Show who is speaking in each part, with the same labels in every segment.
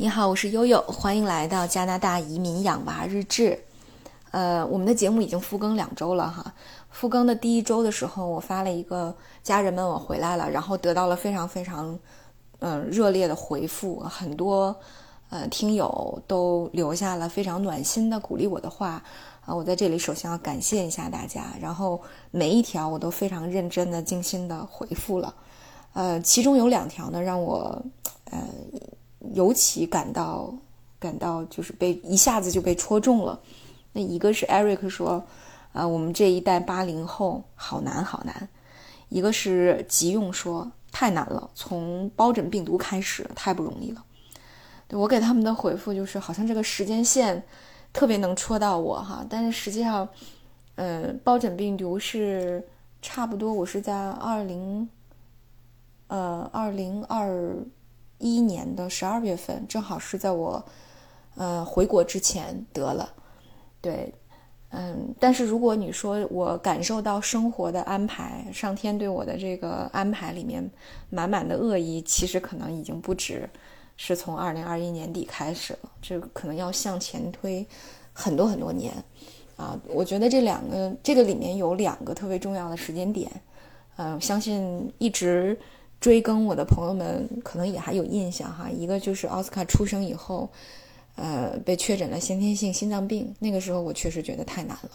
Speaker 1: 你好，我是悠悠，欢迎来到加拿大移民养娃日志。呃，我们的节目已经复更两周了哈。复更的第一周的时候，我发了一个家人们我回来了，然后得到了非常非常嗯热烈的回复，很多呃听友都留下了非常暖心的鼓励我的话啊。我在这里首先要感谢一下大家，然后每一条我都非常认真的、精心的回复了。呃，其中有两条呢，让我呃尤其感到感到就是被一下子就被戳中了。那一个是 Eric 说，啊，我们这一代八零后好难好难。一个是吉用说太难了，从疱疹病毒开始太不容易了。对我给他们的回复就是，好像这个时间线特别能戳到我哈。但是实际上，嗯，疱疹病毒是差不多我是在二零，呃，二零二一年的十二月份，正好是在我，呃，回国之前得了。对，嗯，但是如果你说我感受到生活的安排，上天对我的这个安排里面满满的恶意，其实可能已经不止是从二零二一年底开始了，这可能要向前推很多很多年啊。我觉得这两个这个里面有两个特别重要的时间点，嗯，相信一直追更我的朋友们可能也还有印象哈。一个就是奥斯卡出生以后。呃，被确诊了先天性心脏病，那个时候我确实觉得太难了。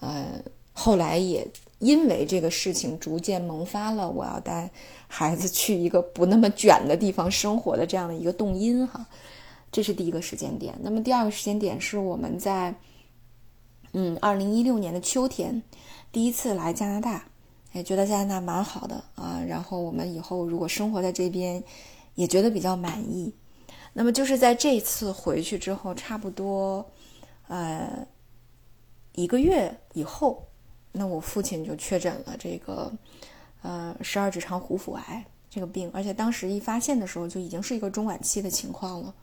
Speaker 1: 呃，后来也因为这个事情逐渐萌发了我要带孩子去一个不那么卷的地方生活的这样的一个动因哈，这是第一个时间点。那么第二个时间点是我们在嗯二零一六年的秋天第一次来加拿大，也觉得加拿大蛮好的啊。然后我们以后如果生活在这边，也觉得比较满意。那么就是在这次回去之后，差不多，呃，一个月以后，那我父亲就确诊了这个，呃，十二指肠壶腹癌这个病，而且当时一发现的时候就已经是一个中晚期的情况了。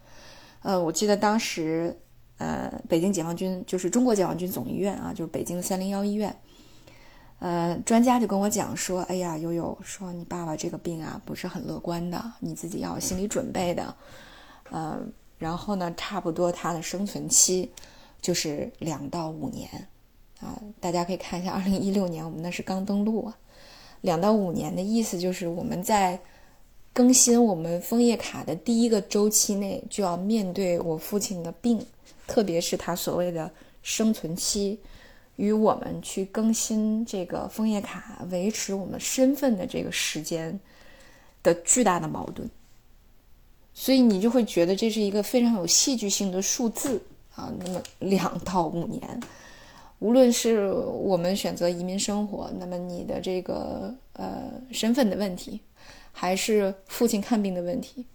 Speaker 1: 呃，我记得当时，呃，北京解放军就是中国解放军总医院啊，就是北京的三零幺医院，呃，专家就跟我讲说，哎呀，悠悠说你爸爸这个病啊不是很乐观的，你自己要有心理准备的。呃，然后呢，差不多他的生存期就是两到五年啊。大家可以看一下，二零一六年我们那是刚登陆啊，两到五年的意思就是我们在更新我们枫叶卡的第一个周期内就要面对我父亲的病，特别是他所谓的生存期，与我们去更新这个枫叶卡、维持我们身份的这个时间的巨大的矛盾。所以你就会觉得这是一个非常有戏剧性的数字啊。那么两到五年，无论是我们选择移民生活，那么你的这个呃身份的问题，还是父亲看病的问题，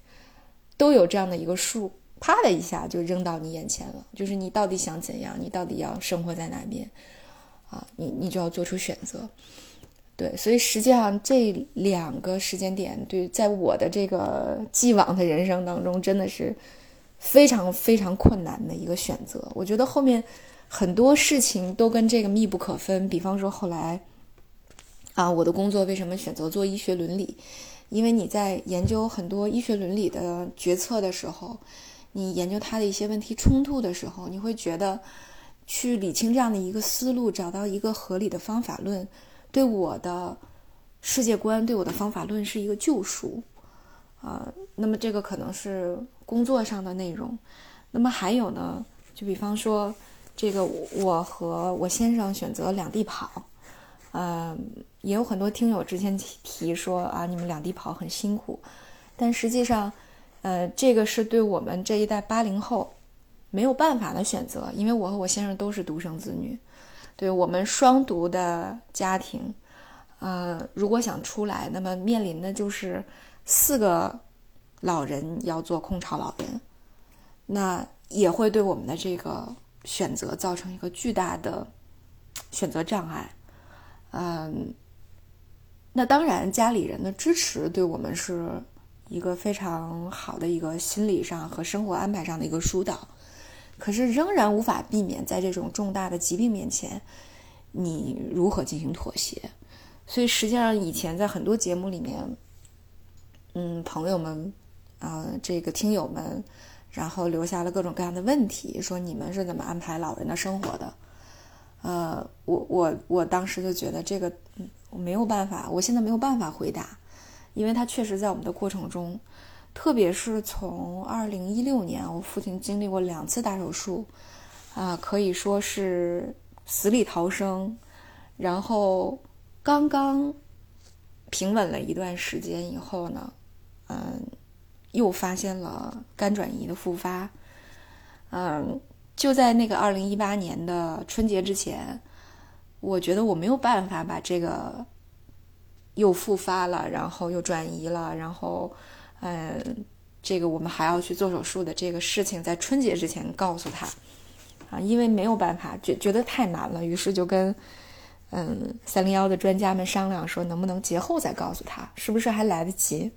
Speaker 1: 都有这样的一个数，啪的一下就扔到你眼前了。就是你到底想怎样？你到底要生活在哪边？啊，你你就要做出选择。对，所以实际上这两个时间点，对，在我的这个既往的人生当中，真的是非常非常困难的一个选择。我觉得后面很多事情都跟这个密不可分。比方说后来啊，我的工作为什么选择做医学伦理？因为你在研究很多医学伦理的决策的时候，你研究它的一些问题冲突的时候，你会觉得去理清这样的一个思路，找到一个合理的方法论。对我的世界观，对我的方法论是一个救赎，啊，那么这个可能是工作上的内容，那么还有呢，就比方说，这个我和我先生选择两地跑，嗯，也有很多听友之前提提说啊，你们两地跑很辛苦，但实际上，呃，这个是对我们这一代八零后没有办法的选择，因为我和我先生都是独生子女。对我们双独的家庭，呃，如果想出来，那么面临的就是四个老人要做空巢老人，那也会对我们的这个选择造成一个巨大的选择障碍。嗯，那当然，家里人的支持对我们是一个非常好的一个心理上和生活安排上的一个疏导。可是仍然无法避免，在这种重大的疾病面前，你如何进行妥协？所以实际上，以前在很多节目里面，嗯，朋友们，啊，这个听友们，然后留下了各种各样的问题，说你们是怎么安排老人的生活的？呃，我我我当时就觉得这个我没有办法，我现在没有办法回答，因为他确实在我们的过程中，特别是从二零一六年，我父亲经历过两次大手术，啊，可以说是死里逃生，然后刚刚平稳了一段时间以后呢，嗯。又发现了肝转移的复发，嗯，就在那个二零一八年的春节之前，我觉得我没有办法把这个又复发了，然后又转移了，然后，嗯，这个我们还要去做手术的这个事情，在春节之前告诉他，啊，因为没有办法，觉觉得太难了，于是就跟嗯三零幺的专家们商量说，能不能节后再告诉他，是不是还来得及？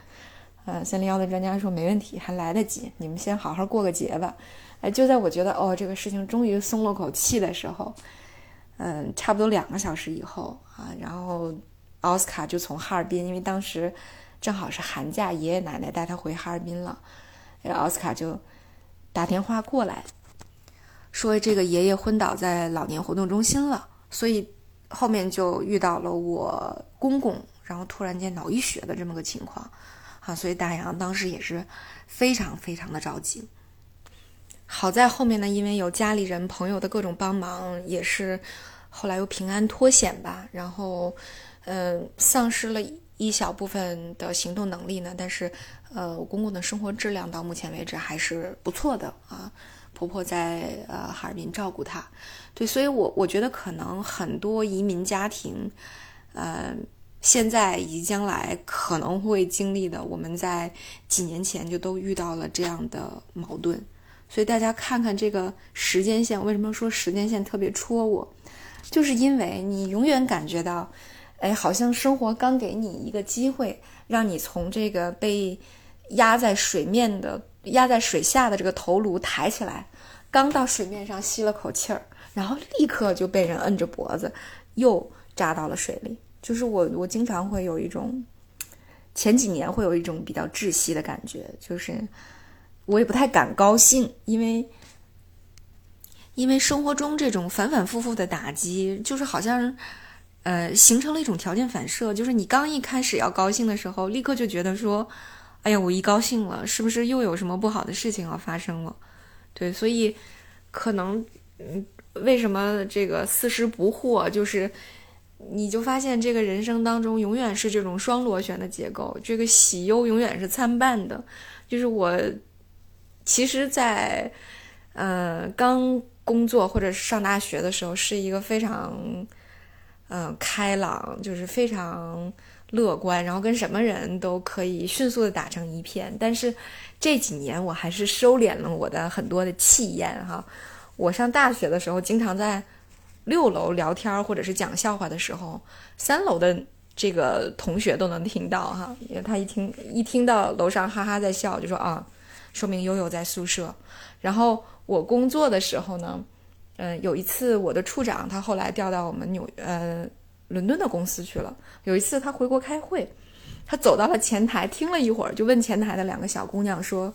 Speaker 1: 嗯，三零幺的专家说没问题，还来得及，你们先好好过个节吧。哎，就在我觉得哦，这个事情终于松了口气的时候，嗯，差不多两个小时以后啊，然后奥斯卡就从哈尔滨，因为当时正好是寒假，爷爷奶奶带他回哈尔滨了，然后奥斯卡就打电话过来，说这个爷爷昏倒在老年活动中心了，所以后面就遇到了我公公，然后突然间脑溢血的这么个情况。啊，所以大洋当时也是非常非常的着急。好在后面呢，因为有家里人朋友的各种帮忙，也是后来又平安脱险吧。然后，嗯，丧失了一小部分的行动能力呢，但是，呃，我公公的生活质量到目前为止还是不错的啊。婆婆在呃哈尔滨照顾他，对，所以我我觉得可能很多移民家庭，嗯。现在以及将来可能会经历的，我们在几年前就都遇到了这样的矛盾，所以大家看看这个时间线，为什么说时间线特别戳我？就是因为你永远感觉到，哎，好像生活刚给你一个机会，让你从这个被压在水面的、压在水下的这个头颅抬起来，刚到水面上吸了口气儿，然后立刻就被人摁着脖子，又扎到了水里。就是我，我经常会有一种，前几年会有一种比较窒息的感觉，就是我也不太敢高兴，因为因为生活中这种反反复复的打击，就是好像呃形成了一种条件反射，就是你刚一开始要高兴的时候，立刻就觉得说，哎呀，我一高兴了，是不是又有什么不好的事情要发生了？对，所以可能嗯，为什么这个四十不惑，就是。你就发现这个人生当中永远是这种双螺旋的结构，这个喜忧永远是参半的。就是我，其实，在呃刚工作或者上大学的时候，是一个非常嗯开朗，就是非常乐观，然后跟什么人都可以迅速的打成一片。但是这几年我还是收敛了我的很多的气焰哈。我上大学的时候，经常在。六楼聊天或者是讲笑话的时候，三楼的这个同学都能听到哈，因为他一听一听到楼上哈哈在笑，就说啊，说明悠悠在宿舍。然后我工作的时候呢，嗯，有一次我的处长他后来调到我们纽呃伦敦的公司去了。有一次他回国开会，他走到了前台听了一会儿，就问前台的两个小姑娘说：“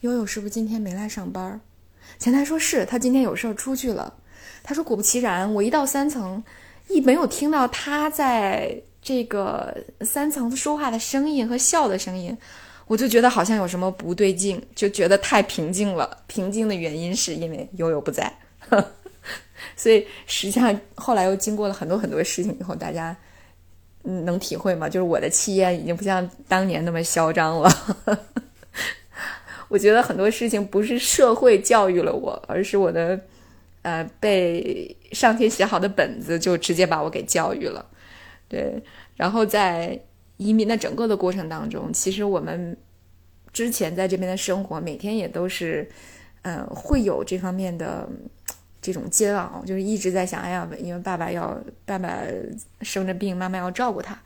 Speaker 1: 悠悠是不是今天没来上班？”前台说是他今天有事儿出去了。他说：“果不其然，我一到三层，一没有听到他在这个三层说话的声音和笑的声音，我就觉得好像有什么不对劲，就觉得太平静了。平静的原因是因为悠悠不在，所以实际上后来又经过了很多很多事情以后，大家嗯能体会吗？就是我的气焰已经不像当年那么嚣张了。我觉得很多事情不是社会教育了我，而是我的。”呃，被上天写好的本子就直接把我给教育了，对。然后在移民的整个的过程当中，其实我们之前在这边的生活，每天也都是，呃，会有这方面的这种煎熬，就是一直在想，哎呀，因为爸爸要爸爸生着病，妈妈要照顾他。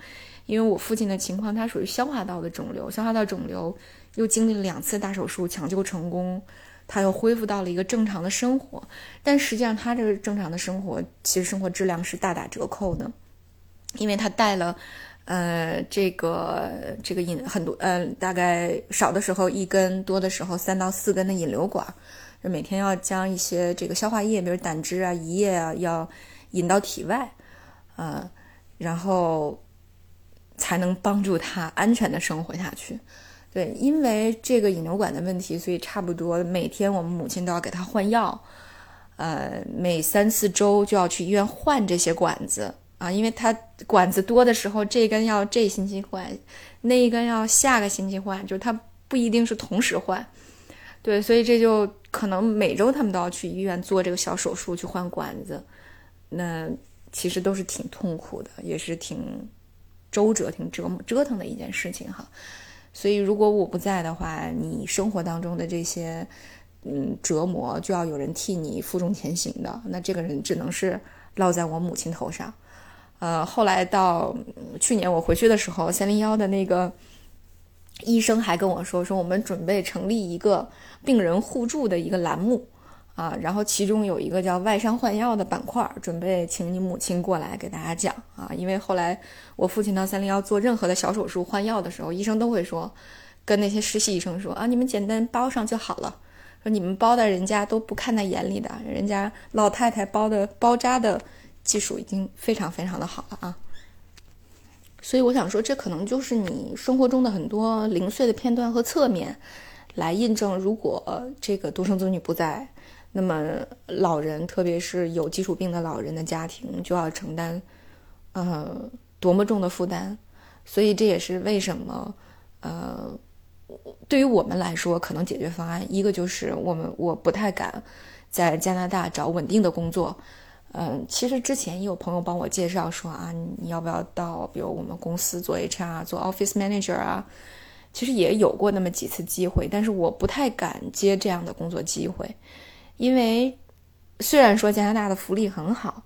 Speaker 1: 因为我父亲的情况，他属于消化道的肿瘤，消化道肿瘤又经历了两次大手术，抢救成功。他又恢复到了一个正常的生活，但实际上他这个正常的生活其实生活质量是大打折扣的，因为他带了呃，这个这个引很多，呃，大概少的时候一根，多的时候三到四根的引流管，每天要将一些这个消化液，比如胆汁啊、胰液啊，要引到体外，呃，然后才能帮助他安全的生活下去。对，因为这个引流管的问题，所以差不多每天我们母亲都要给他换药，呃，每三四周就要去医院换这些管子。啊，因为它管子多的时候，这根要这星期换，那一根要下个星期换，就它不一定是同时换。对，所以这就可能每周他们都要去医院做这个小手术去换管子，那其实都是挺痛苦的，也是挺周折、挺折磨、折腾的一件事情哈。所以如果我不在的话，你生活当中的这些嗯折磨就要有人替你负重前行的，那这个人只能是落在我母亲头上。呃，后来到去年我回去的时候，三零幺的那个医生还跟我说，说我们准备成立一个病人互助的一个栏目啊，然后其中有一个叫外伤换药的板块，准备请你母亲过来给大家讲啊，因为后来我父亲到三零幺做任何的小手术换药的时候，医生都会说，跟那些实习医生说啊，你们简单包上就好了，说你们包的人家都不看在眼里的，人家老太太包的包扎的。技术已经非常非常的好了啊，所以我想说，这可能就是你生活中的很多零碎的片段和侧面，来印证，如果这个独生子女不在，那么老人，特别是有基础病的老人的家庭，就要承担呃多么重的负担。所以这也是为什么，呃，对于我们来说，可能解决方案一个就是我们我不太敢在加拿大找稳定的工作。嗯，其实之前也有朋友帮我介绍说啊，你要不要到比如我们公司做 HR、做 Office Manager 啊？其实也有过那么几次机会，但是我不太敢接这样的工作机会，因为虽然说加拿大的福利很好，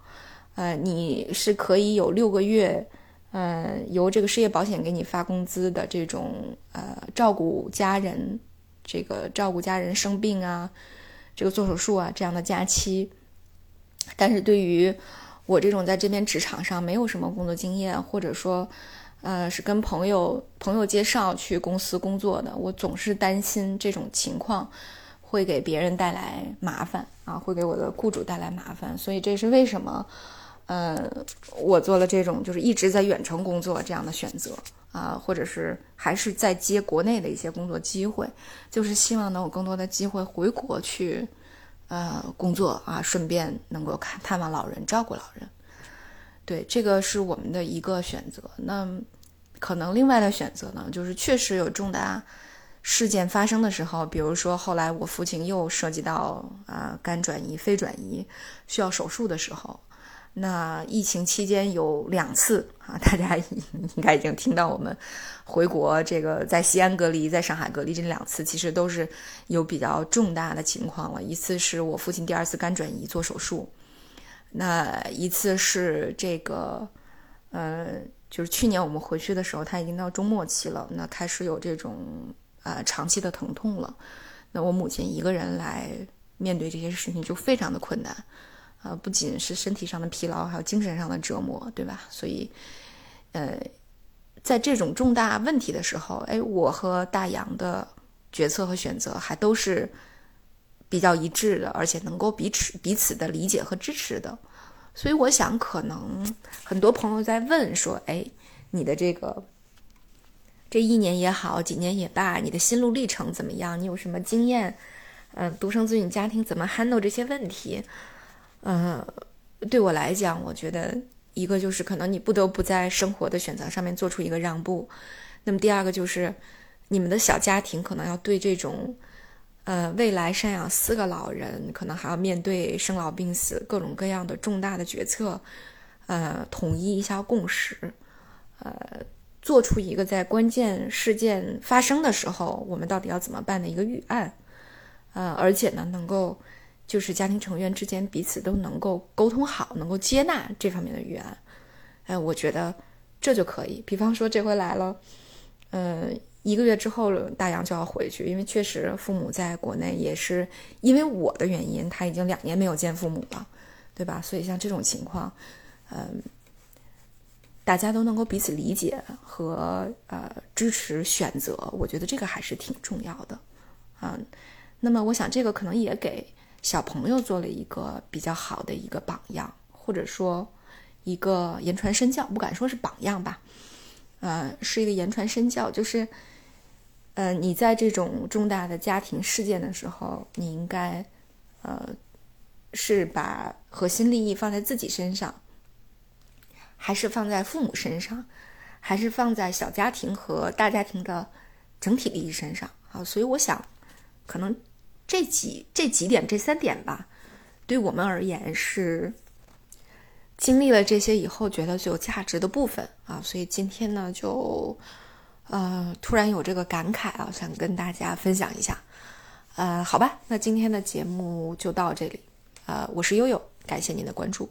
Speaker 1: 呃，你是可以有六个月，呃，由这个失业保险给你发工资的这种呃照顾家人，这个照顾家人生病啊，这个做手术啊这样的假期。但是对于我这种在这边职场上没有什么工作经验，或者说，呃，是跟朋友朋友介绍去公司工作的，我总是担心这种情况会给别人带来麻烦啊，会给我的雇主带来麻烦。所以这是为什么，呃，我做了这种就是一直在远程工作这样的选择啊，或者是还是在接国内的一些工作机会，就是希望能有更多的机会回国去。呃，工作啊，顺便能够看探望老人，照顾老人，对，这个是我们的一个选择。那可能另外的选择呢，就是确实有重大事件发生的时候，比如说后来我父亲又涉及到啊肝转移、肺转移需要手术的时候。那疫情期间有两次啊，大家应该已经听到我们回国这个在西安隔离，在上海隔离这两次，其实都是有比较重大的情况了。一次是我父亲第二次肝转移做手术，那一次是这个，呃，就是去年我们回去的时候，他已经到中末期了，那开始有这种呃长期的疼痛了。那我母亲一个人来面对这些事情就非常的困难。呃，不仅是身体上的疲劳，还有精神上的折磨，对吧？所以，呃，在这种重大问题的时候，哎，我和大洋的决策和选择还都是比较一致的，而且能够彼此彼此的理解和支持的。所以，我想可能很多朋友在问说，哎，你的这个这一年也好，几年也罢，你的心路历程怎么样？你有什么经验？嗯，独生子女家庭怎么 handle 这些问题？呃，对我来讲，我觉得一个就是可能你不得不在生活的选择上面做出一个让步。那么第二个就是，你们的小家庭可能要对这种，呃，未来赡养四个老人，可能还要面对生老病死各种各样的重大的决策，呃，统一一下共识，呃，做出一个在关键事件发生的时候，我们到底要怎么办的一个预案，呃，而且呢，能够。就是家庭成员之间彼此都能够沟通好，能够接纳这方面的语言，哎，我觉得这就可以。比方说这回来了，呃，一个月之后大洋就要回去，因为确实父母在国内也是因为我的原因，他已经两年没有见父母了，对吧？所以像这种情况，嗯，大家都能够彼此理解和呃支持选择，我觉得这个还是挺重要的，嗯，那么我想这个可能也给小朋友做了一个比较好的一个榜样，或者说一个言传身教，不敢说是榜样吧，呃，是一个言传身教，就是，呃，你在这种重大的家庭事件的时候，你应该，呃，是把核心利益放在自己身上。还是放在父母身上，还是放在小家庭和大家庭的整体利益身上啊？所以我想，可能这几这几点这三点吧，对我们而言是经历了这些以后觉得最有价值的部分啊。所以今天呢，就呃突然有这个感慨啊，想跟大家分享一下。呃，好吧，那今天的节目就到这里。呃，我是悠悠，感谢您的关注。